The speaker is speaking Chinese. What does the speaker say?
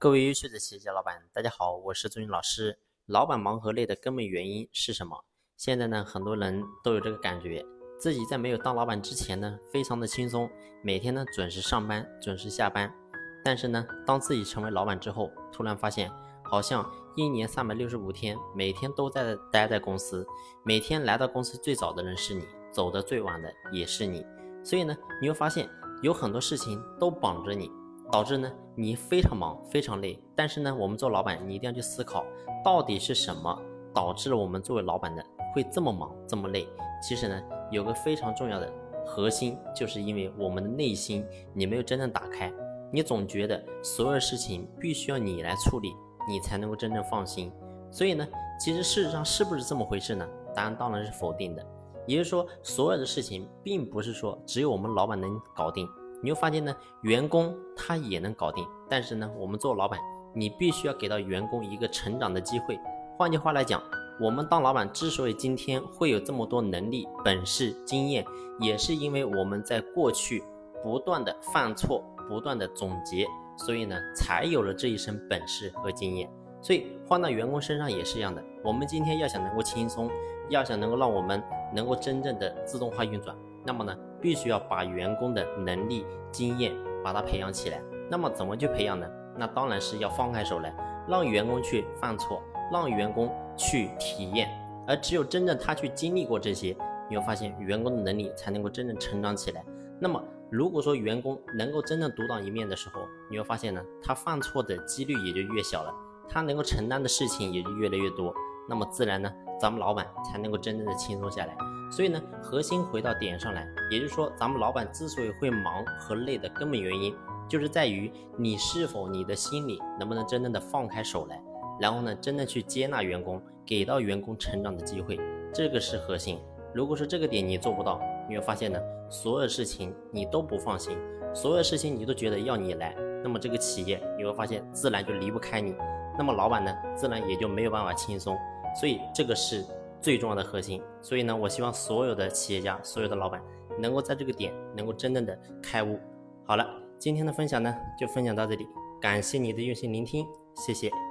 各位优秀的企业家老板，大家好，我是朱军老师。老板忙和累的根本原因是什么？现在呢，很多人都有这个感觉，自己在没有当老板之前呢，非常的轻松，每天呢准时上班，准时下班。但是呢，当自己成为老板之后，突然发现，好像一年三百六十五天，每天都在待在公司，每天来到公司最早的人是你，走的最晚的也是你。所以呢，你会发现有很多事情都绑着你。导致呢，你非常忙，非常累。但是呢，我们做老板，你一定要去思考，到底是什么导致了我们作为老板的会这么忙，这么累？其实呢，有个非常重要的核心，就是因为我们的内心你没有真正打开，你总觉得所有事情必须要你来处理，你才能够真正放心。所以呢，其实事实上是不是这么回事呢？答案当然是否定的。也就是说，所有的事情并不是说只有我们老板能搞定。你会发现呢，员工他也能搞定，但是呢，我们做老板，你必须要给到员工一个成长的机会。换句话来讲，我们当老板之所以今天会有这么多能力、本事、经验，也是因为我们在过去不断的犯错、不断的总结，所以呢，才有了这一身本事和经验。所以换到员工身上也是一样的。我们今天要想能够轻松，要想能够让我们能够真正的自动化运转。那么呢，必须要把员工的能力、经验把它培养起来。那么怎么去培养呢？那当然是要放开手来，让员工去犯错，让员工去体验。而只有真正他去经历过这些，你会发现员工的能力才能够真正成长起来。那么如果说员工能够真正独当一面的时候，你会发现呢，他犯错的几率也就越小了，他能够承担的事情也就越来越多。那么自然呢，咱们老板才能够真正的轻松下来。所以呢，核心回到点上来，也就是说，咱们老板之所以会忙和累的根本原因，就是在于你是否你的心里能不能真正的放开手来，然后呢，真的去接纳员工，给到员工成长的机会，这个是核心。如果说这个点你做不到，你会发现呢，所有事情你都不放心，所有事情你都觉得要你来，那么这个企业你会发现自然就离不开你，那么老板呢，自然也就没有办法轻松。所以这个是。最重要的核心，所以呢，我希望所有的企业家、所有的老板能够在这个点能够真正的开悟。好了，今天的分享呢就分享到这里，感谢你的用心聆听，谢谢。